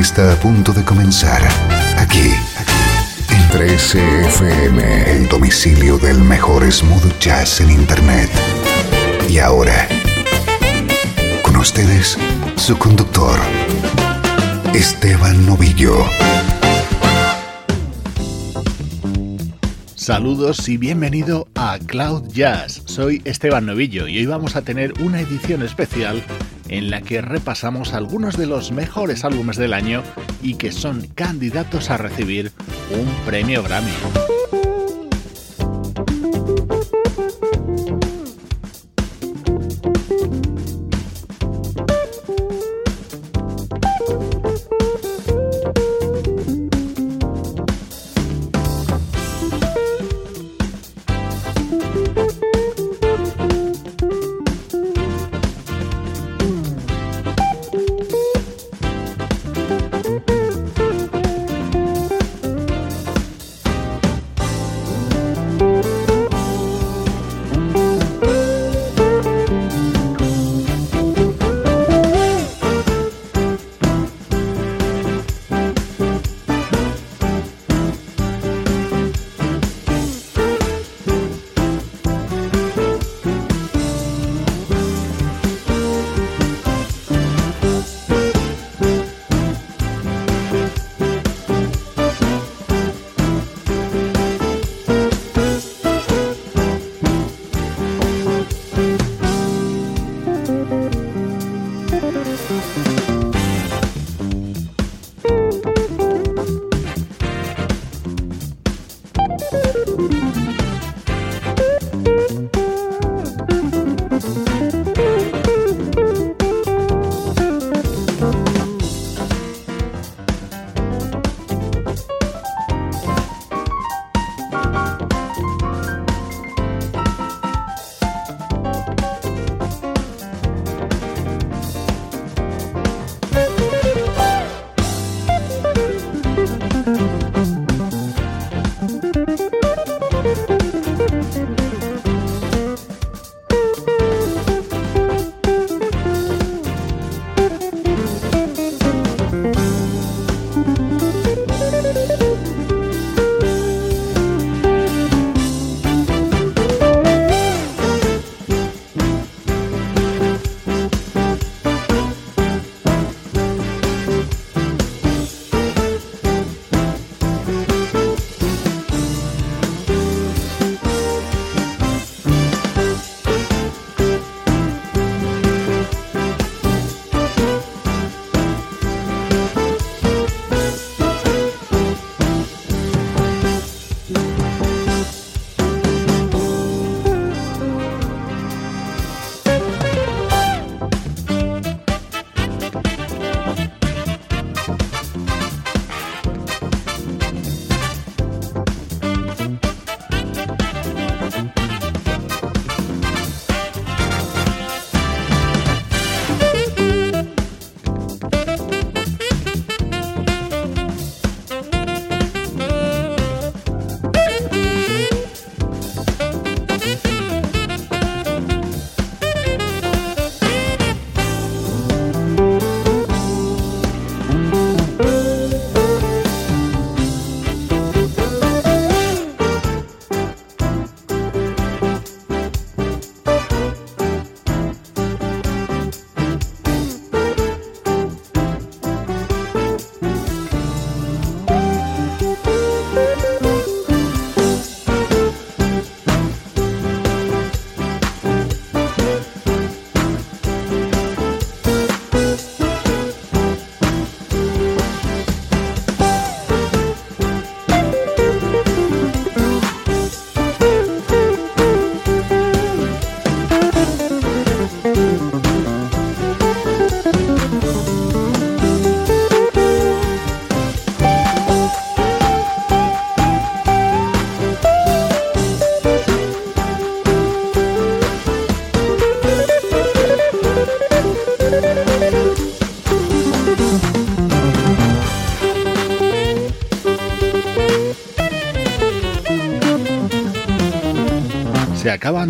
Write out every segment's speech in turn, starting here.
Está a punto de comenzar aquí en 13FM, el domicilio del mejor smooth jazz en Internet. Y ahora, con ustedes, su conductor, Esteban Novillo. Saludos y bienvenido a Cloud Jazz. Soy Esteban Novillo y hoy vamos a tener una edición especial en la que repasamos algunos de los mejores álbumes del año y que son candidatos a recibir un premio Grammy.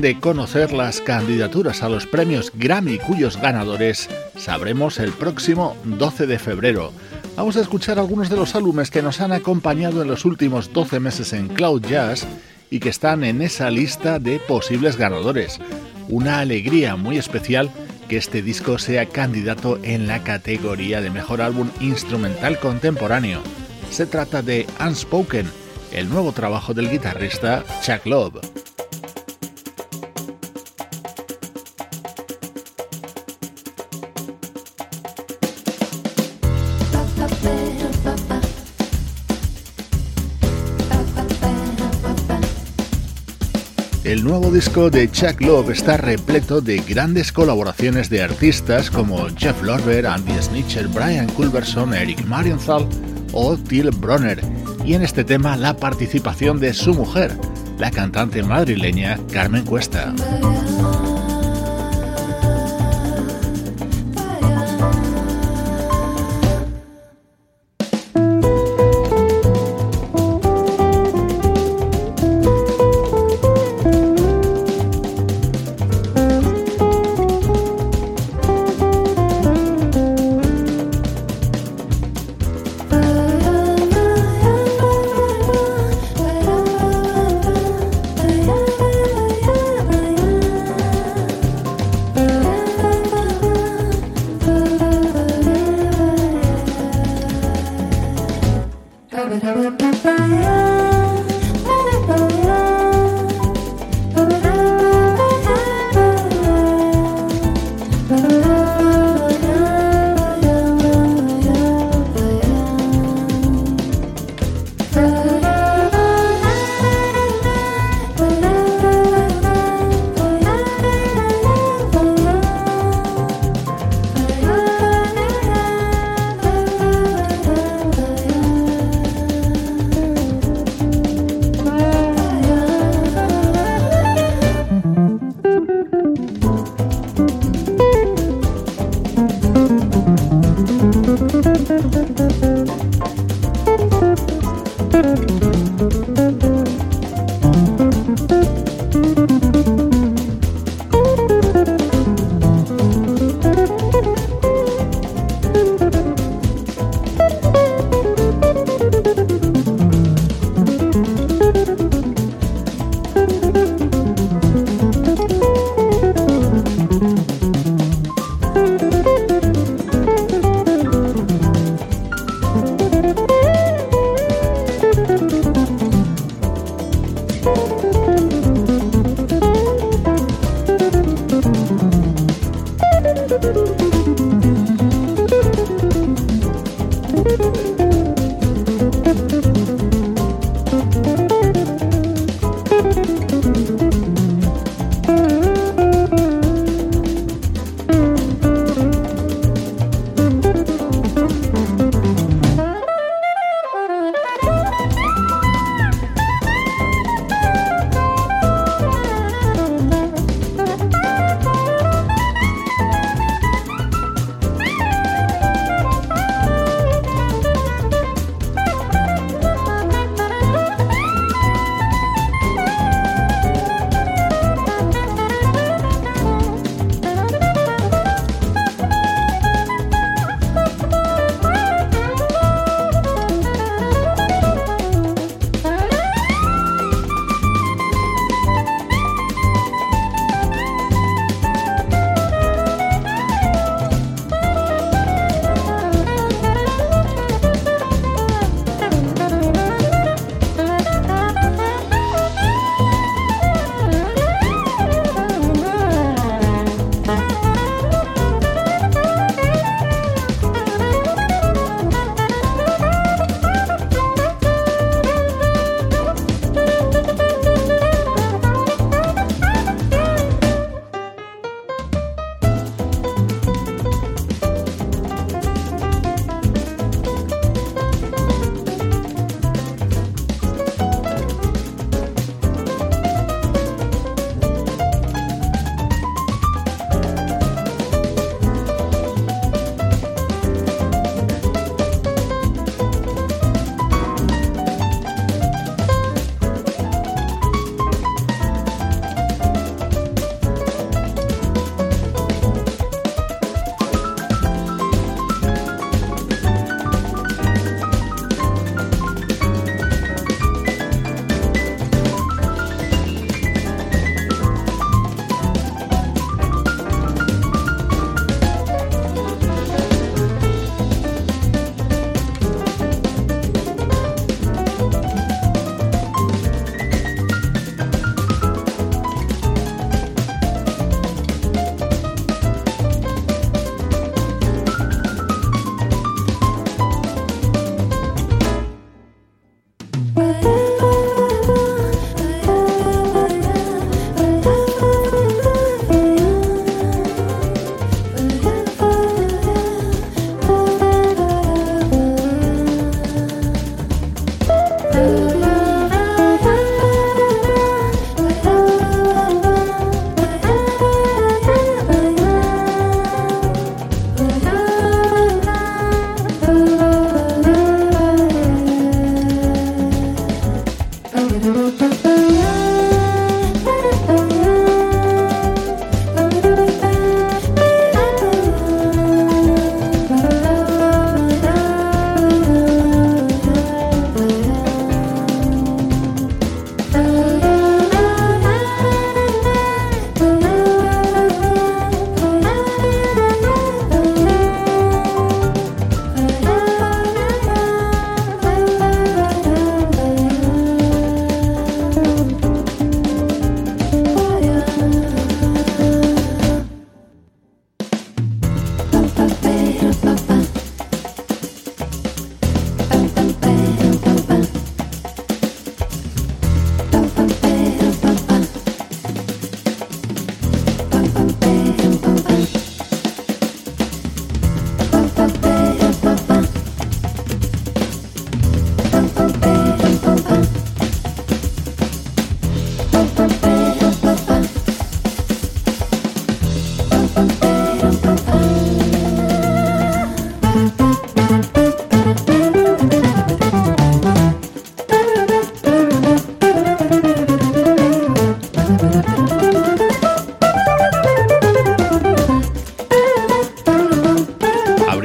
De conocer las candidaturas a los premios Grammy cuyos ganadores sabremos el próximo 12 de febrero. Vamos a escuchar algunos de los álbumes que nos han acompañado en los últimos 12 meses en Cloud Jazz y que están en esa lista de posibles ganadores. Una alegría muy especial que este disco sea candidato en la categoría de mejor álbum instrumental contemporáneo. Se trata de Unspoken, el nuevo trabajo del guitarrista Chuck Love. El nuevo disco de Chuck Love está repleto de grandes colaboraciones de artistas como Jeff Lorber, Andy Snitcher, Brian Culberson, Eric Marienthal o Till Bronner, y en este tema la participación de su mujer, la cantante madrileña Carmen Cuesta.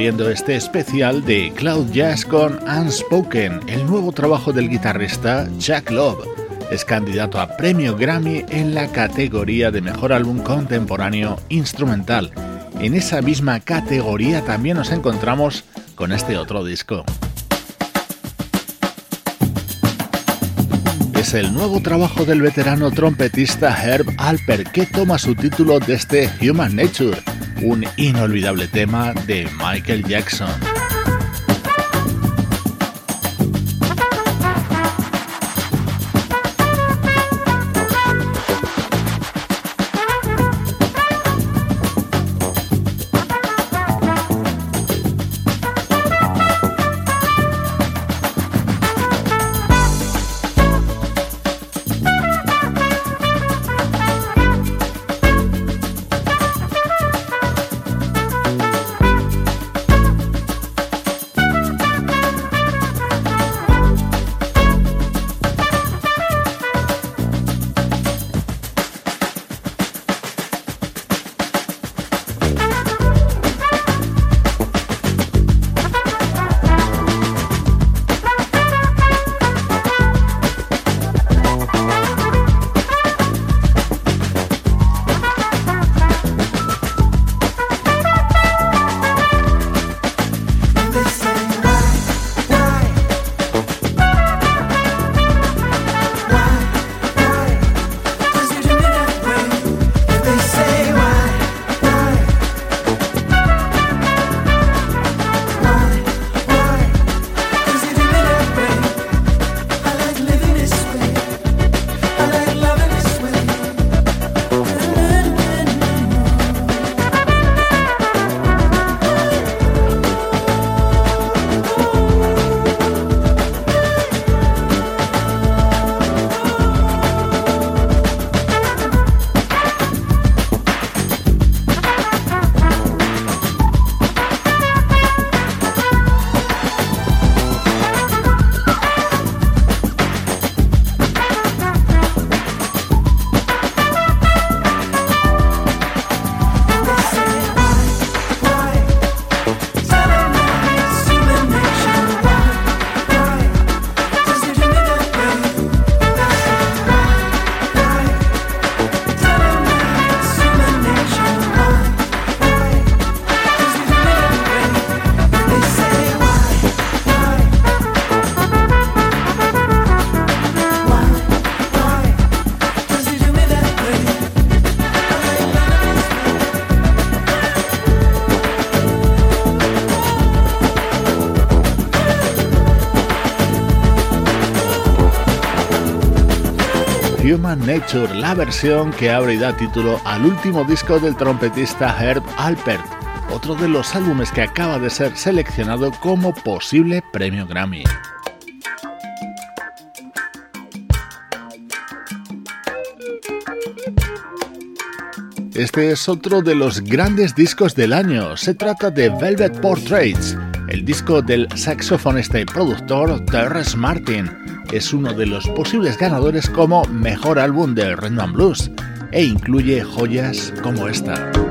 Abriendo este especial de Cloud Jazz con Unspoken, el nuevo trabajo del guitarrista Jack Love. Es candidato a premio Grammy en la categoría de mejor álbum contemporáneo instrumental. En esa misma categoría también nos encontramos con este otro disco. Es el nuevo trabajo del veterano trompetista Herb Alper que toma su título de este Human Nature, un inolvidable tema de Michael Jackson. Nature, la versión que abre y da título al último disco del trompetista Herb Alpert, otro de los álbumes que acaba de ser seleccionado como posible premio Grammy. Este es otro de los grandes discos del año. Se trata de Velvet Portraits, el disco del saxofonista y productor Terrence Martin es uno de los posibles ganadores como mejor álbum de Rhythm Blues e incluye joyas como esta.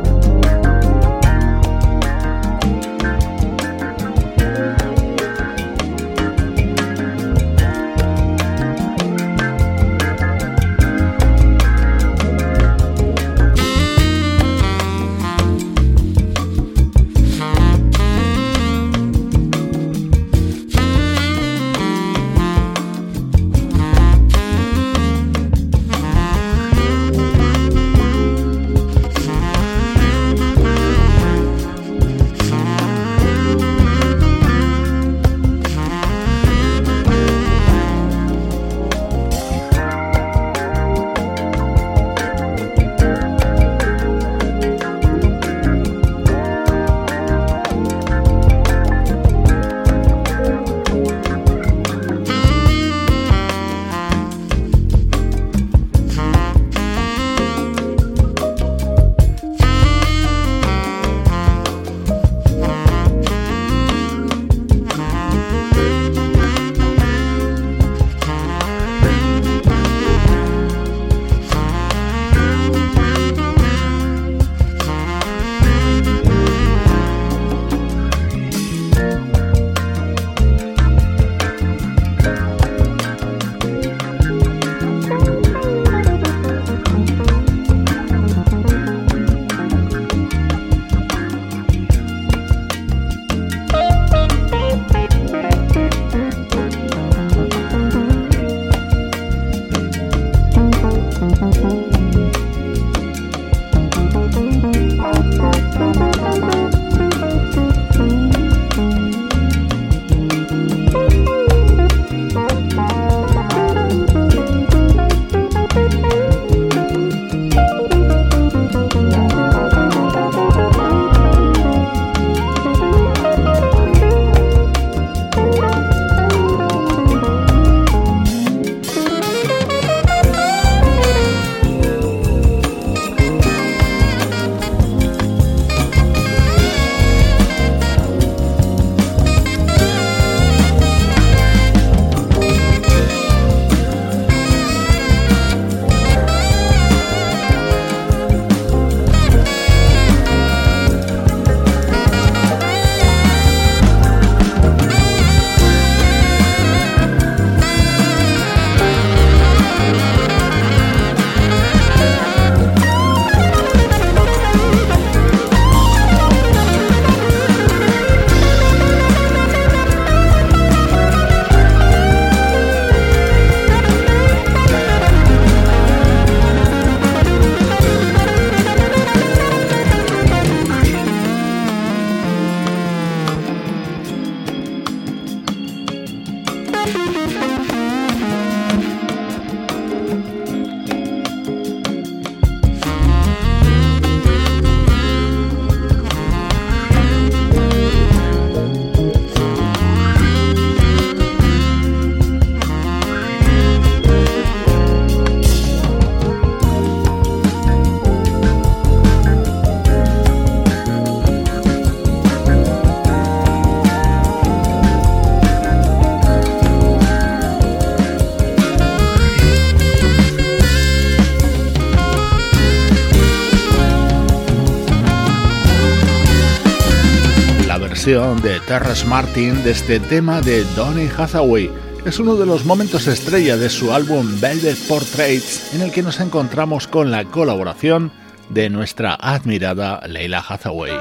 De Terrace Martin de este tema de Donny Hathaway. Es uno de los momentos estrella de su álbum Velvet Portraits en el que nos encontramos con la colaboración de nuestra admirada Leila Hathaway.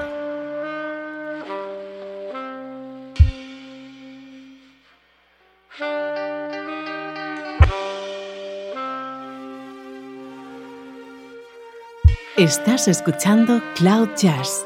Estás escuchando Cloud Jazz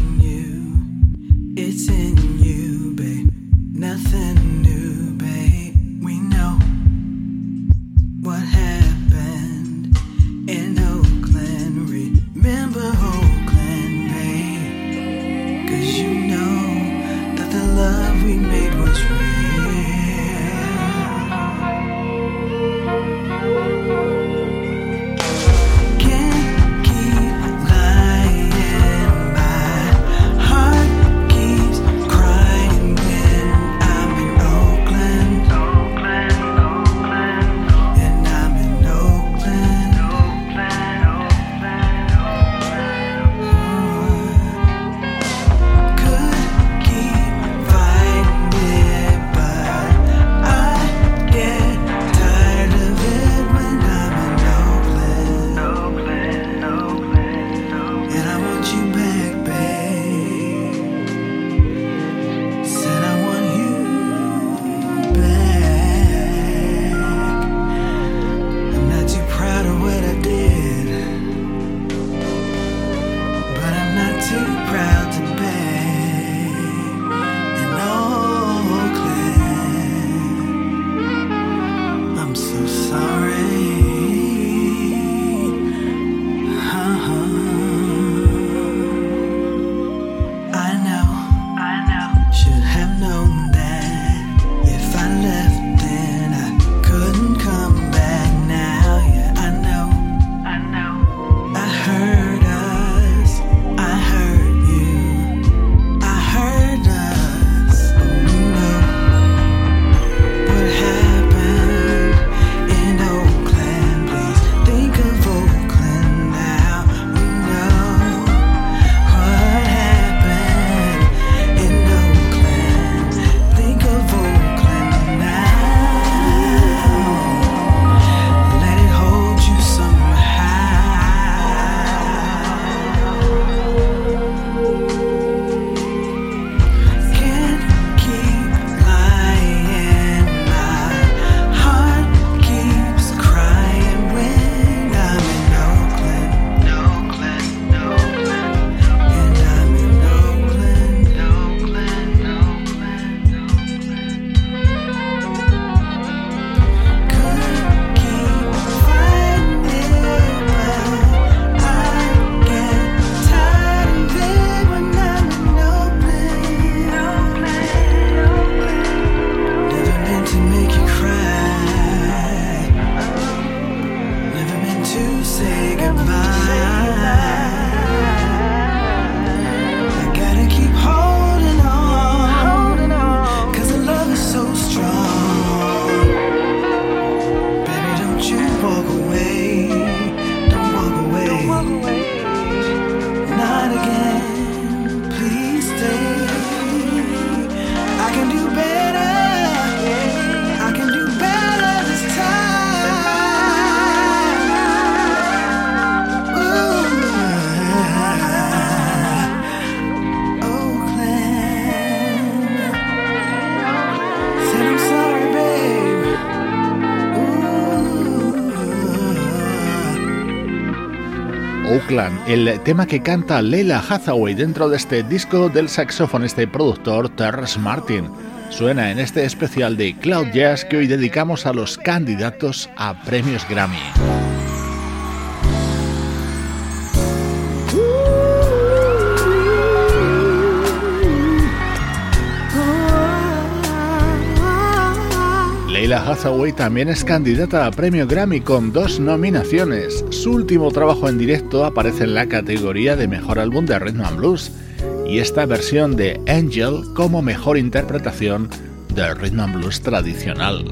you. El tema que canta Leila Hathaway dentro de este disco del saxofonista y productor Terrence Martin. Suena en este especial de Cloud Jazz que hoy dedicamos a los candidatos a premios Grammy. Hathaway también es candidata a premio Grammy con dos nominaciones. Su último trabajo en directo aparece en la categoría de Mejor Álbum de Rhythm and Blues y esta versión de Angel como mejor interpretación del Rhythm and Blues tradicional.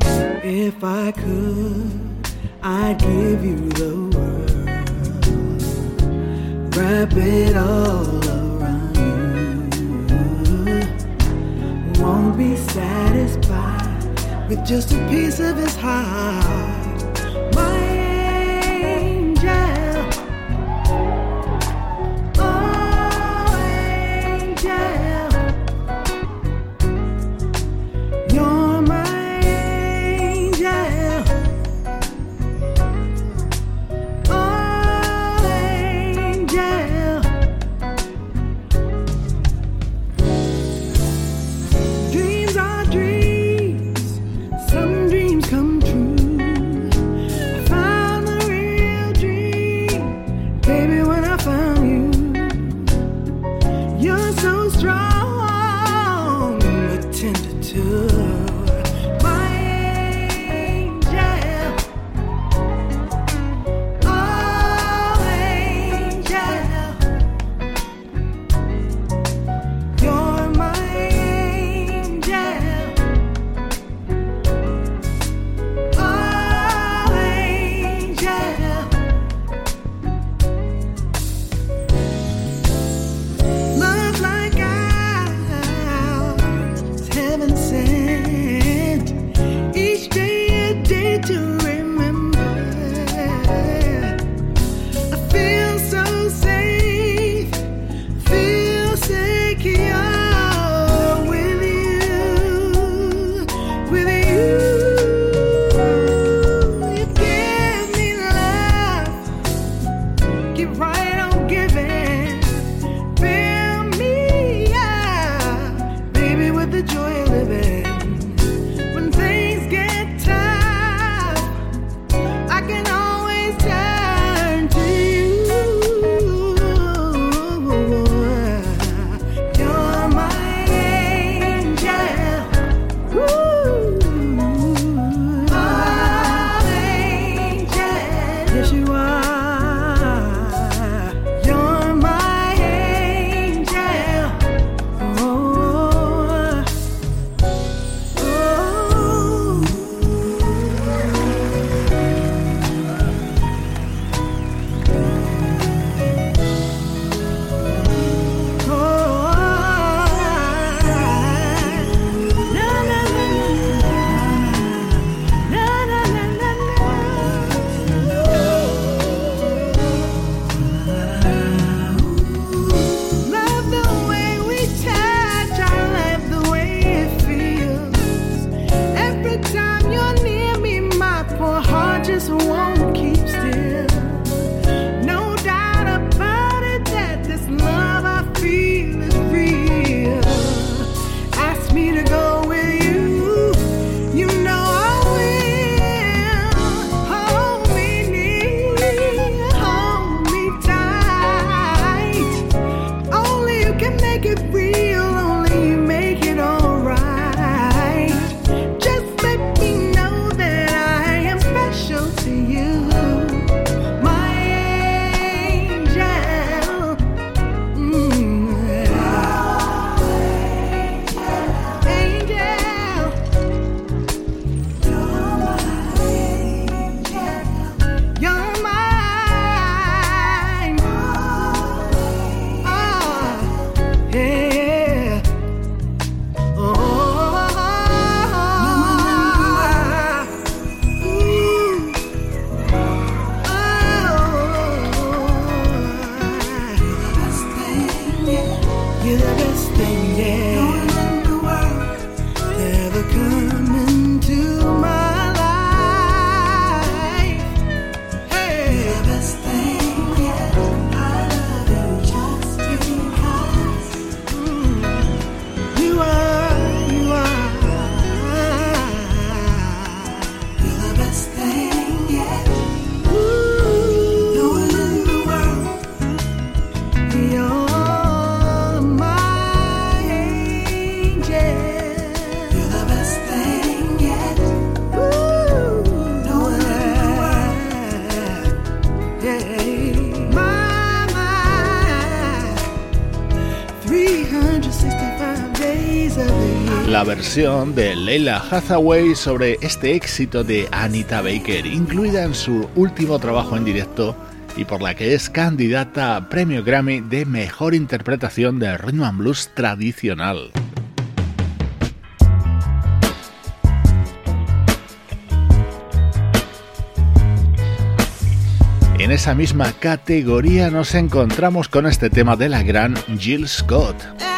with just a piece of his heart. De Leila Hathaway sobre este éxito de Anita Baker, incluida en su último trabajo en directo y por la que es candidata a premio Grammy de mejor interpretación de rhythm and blues tradicional. En esa misma categoría nos encontramos con este tema de la gran Jill Scott.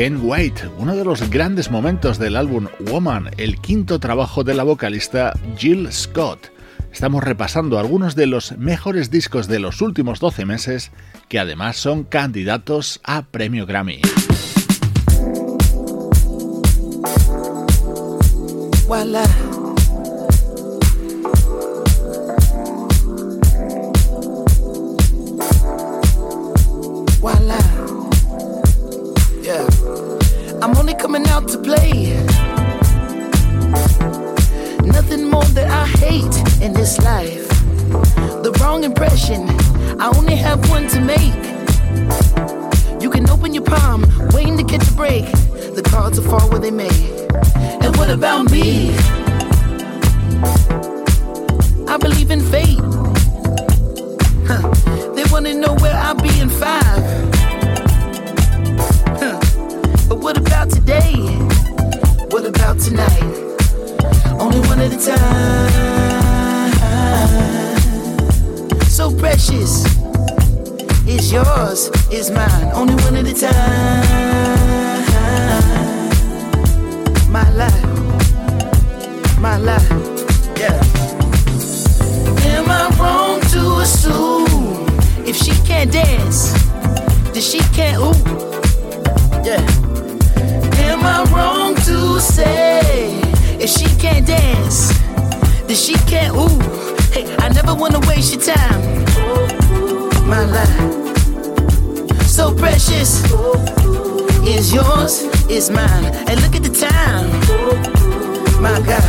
Ken White, uno de los grandes momentos del álbum Woman, el quinto trabajo de la vocalista Jill Scott. Estamos repasando algunos de los mejores discos de los últimos 12 meses que además son candidatos a premio Grammy. May. And what about me? I believe in fate. Huh. They wanna know where I'll be in five. Huh. But what about today? What about tonight? Only one at a time. So precious. It's yours, it's mine. Only one at a time. My life. My life. Yeah. Am I wrong to assume if she can't dance, then she can't ooh? Yeah. Am I wrong to say if she can't dance, then she can't ooh? Hey, I never wanna waste your time. My life, so precious, is yours, is mine. And look at the time, my God,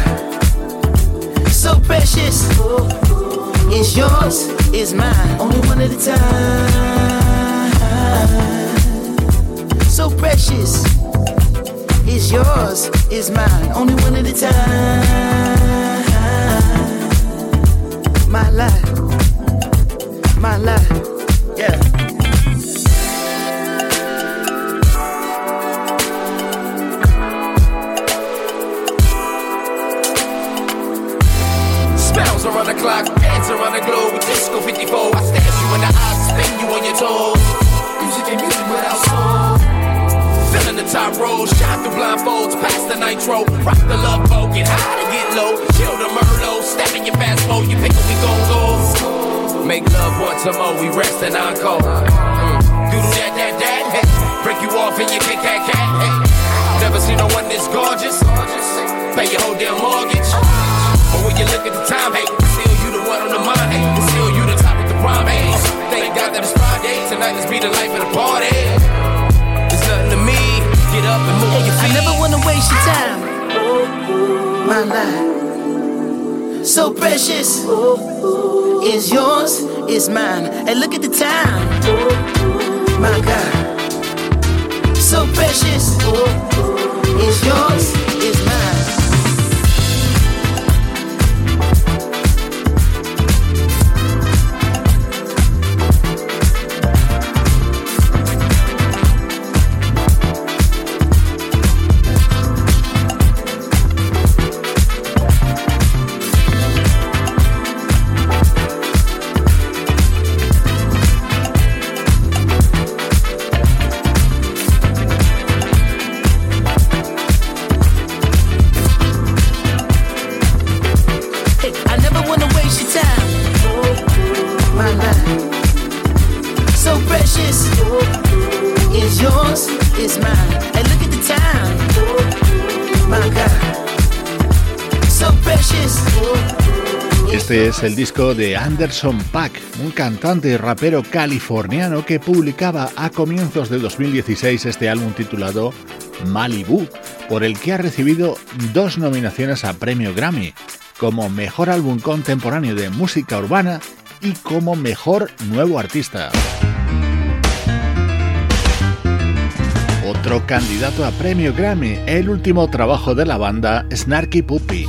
so precious, is yours, is mine. Only one at a time, so precious is yours, is mine. Only one at a time. My life, my life, clock, dance around the globe with Disco 54. I stare you in the eyes, spin you on your toes. Music and music without soul. Filling the top rows, shine through blindfolds, past the nitro. Rock the love boat, get high to get low. Chill the Merlot, step in your fast mode, you pick what we gon' go. Make love once a more, we rest and encore. Mm. Doodle that, that, that, hey. Break you off and you kick that cat, hey. Never seen no one this gorgeous. Pay your whole damn mortgage. But when you look at the time, hey, still you the one on the mind, hey. Still you the top of the prime, hey. Thank God that it's Friday. Tonight, be the life of the party. It's nothing to me. Get up and move your I never wanna waste your time. My life, so precious, is yours, is mine. And look at the time, my God, so precious, is yours, el disco de Anderson Paak, un cantante y rapero californiano que publicaba a comienzos de 2016 este álbum titulado Malibu, por el que ha recibido dos nominaciones a premio Grammy, como Mejor Álbum Contemporáneo de Música Urbana y como Mejor Nuevo Artista. Otro candidato a premio Grammy, el último trabajo de la banda Snarky Puppy.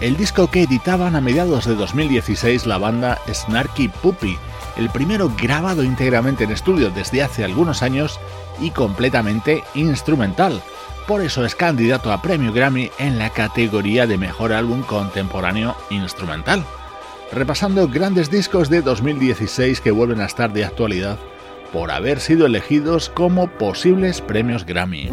El disco que editaban a mediados de 2016 la banda Snarky Puppy, el primero grabado íntegramente en estudio desde hace algunos años y completamente instrumental. Por eso es candidato a premio Grammy en la categoría de mejor álbum contemporáneo instrumental. Repasando grandes discos de 2016 que vuelven a estar de actualidad por haber sido elegidos como posibles premios Grammy.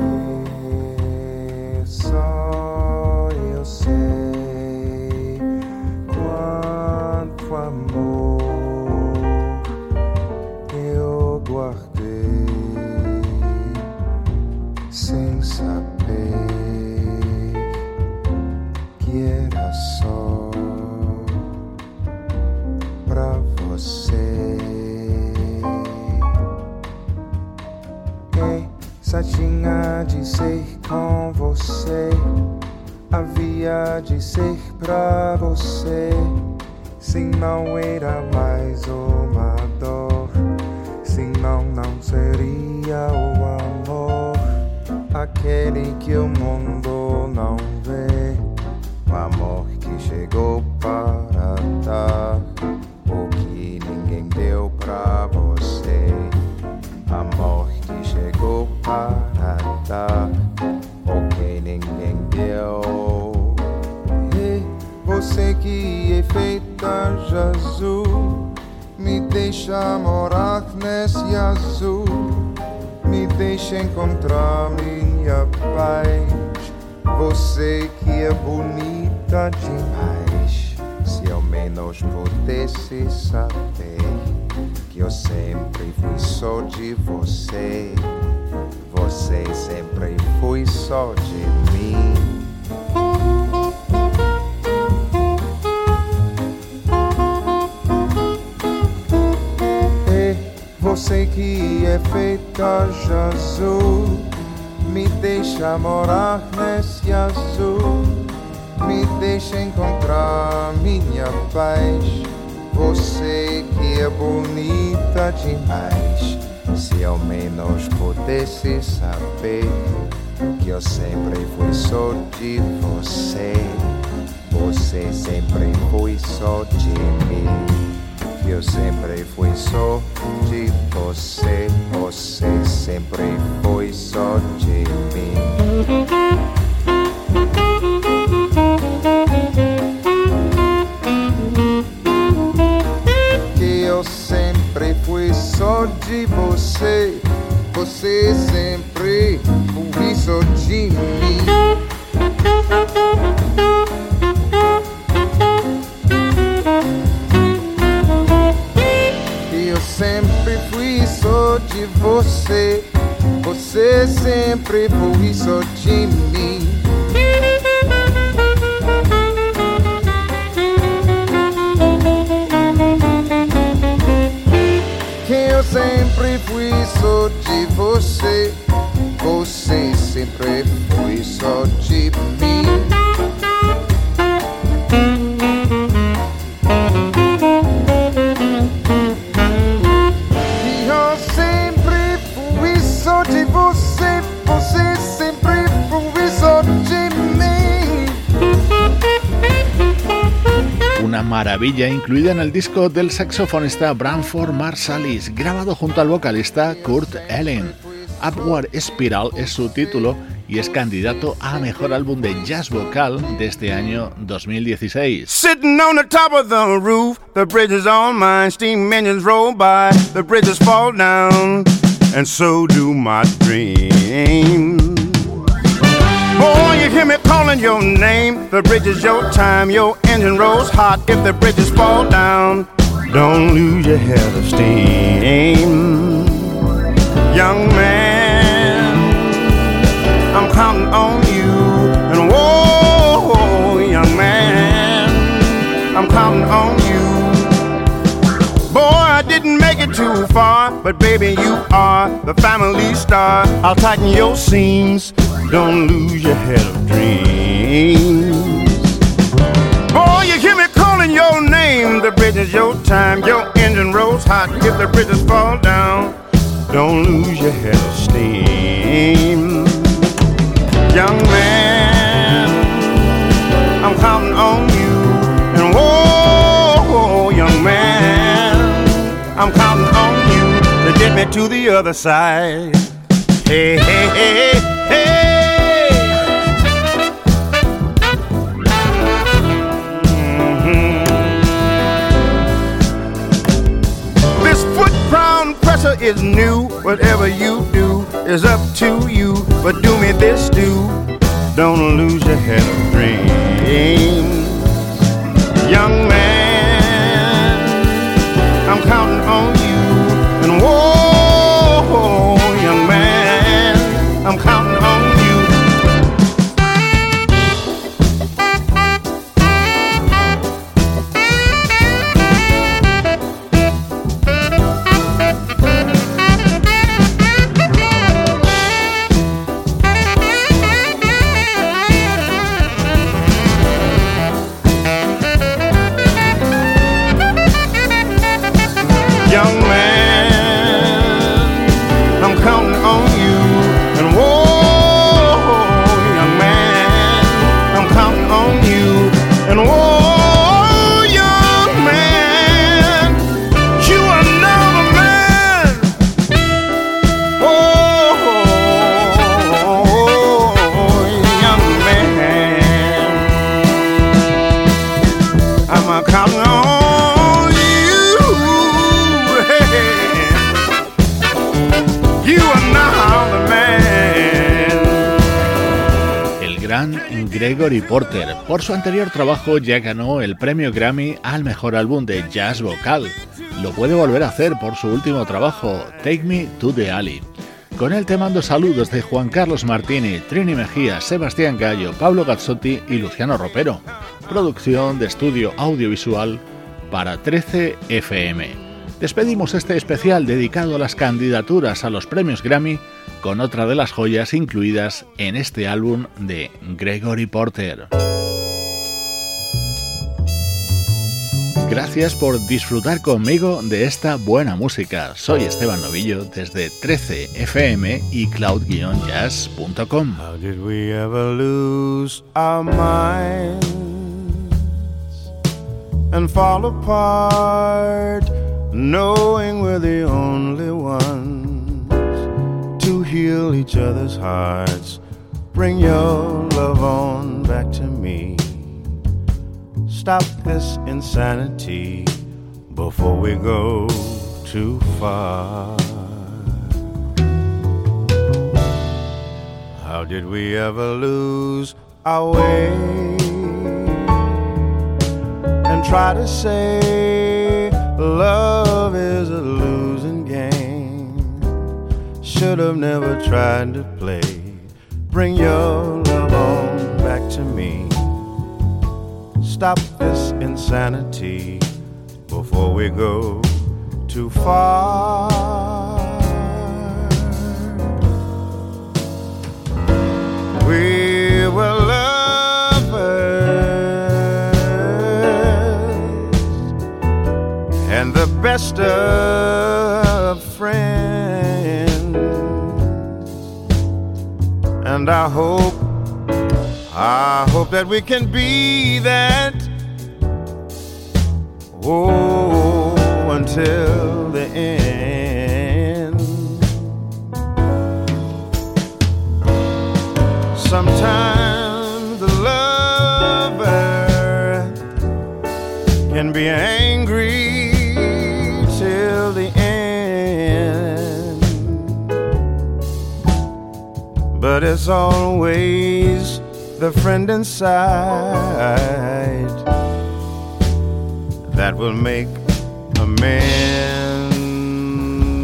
Você que é bonita demais se ao menos pudesse saber que eu sempre fui só de você, você sempre foi só de mim. Que eu sempre fui só de você, você sempre foi só de mim. De você, você sempre ouvi só de mim. Eu sempre fui só de você, você sempre foi só de mim. Maravilla incluida en el disco del saxofonista Branford Marsalis, grabado junto al vocalista Kurt Allen. Upward Spiral es su título y es candidato a mejor álbum de jazz vocal de este año 2016. Sitting on the top of the roof, the bridge is on mine, steam engines roll by, the bridges fall down, and so do my dreams. Boy, you hear me calling your name. The bridge is your time. Your engine rolls hot. If the bridges fall down, don't lose your head of steam. Young man, I'm counting on you. And whoa, young man, I'm counting on you. too far, but baby, you are the family star. I'll tighten your seams, don't lose your head of dreams. boy. you hear me calling your name, the bridge is your time, your engine rolls hot. If the bridges fall down, don't lose your head of steam. Young man, I'm counting on you. And whoa, young man, I'm counting me to the other side. Hey, hey, hey, hey. Mm-hmm. This foot ground pressure is new. Whatever you do is up to you. But do me this, do. Don't lose your head of dreams. Young man, Gregory Porter, por su anterior trabajo ya ganó el premio Grammy al mejor álbum de jazz vocal. Lo puede volver a hacer por su último trabajo, Take Me to the Alley. Con él te mando saludos de Juan Carlos Martini, Trini Mejía, Sebastián Gallo, Pablo Gazzotti y Luciano Ropero. Producción de estudio audiovisual para 13 FM. Despedimos este especial dedicado a las candidaturas a los premios Grammy con otra de las joyas incluidas en este álbum de Gregory Porter. Gracias por disfrutar conmigo de esta buena música. Soy Esteban Novillo desde 13fm y cloud-jazz.com. How did we ever lose our minds and knowing we're the only ones to heal each other's hearts? Bring your love on back to me. Stop this insanity before we go too far. How did we ever lose our way and try to say love Should have never tried to play. Bring your love on back to me. Stop this insanity before we go too far. We were lovers and the best of friends. And I hope, I hope that we can be that. Oh, until the end. Sometimes the lover can be angry but it's always the friend inside that will make amends.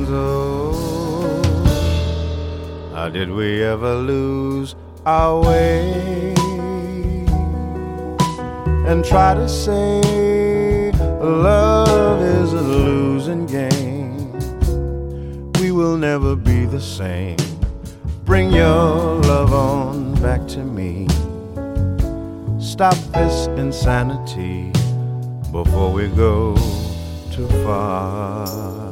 Oh, how did we ever lose our way and try to say love is a losing game? We will never be the same. Bring your love on back to me. Stop this insanity before we go too far.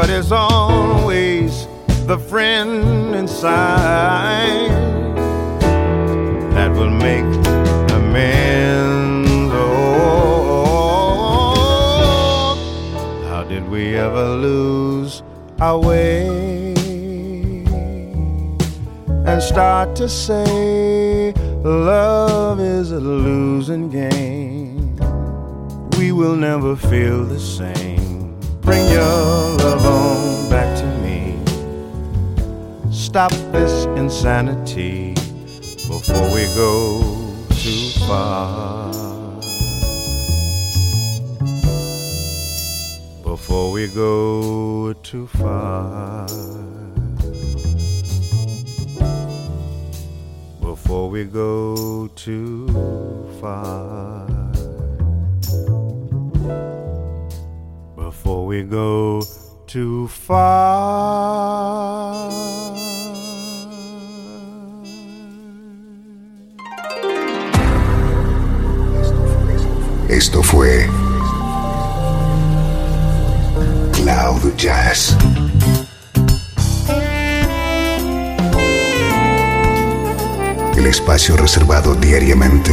But it's always the friend inside that will make amends. Oh, how did we ever lose our way and start to say love is a losing game? We will never feel the same. Your love on back to me. Stop this insanity before we go too far. Before we go too far. Before we go too far. We go too far. Esto fue Cloud Jazz. El espacio reservado diariamente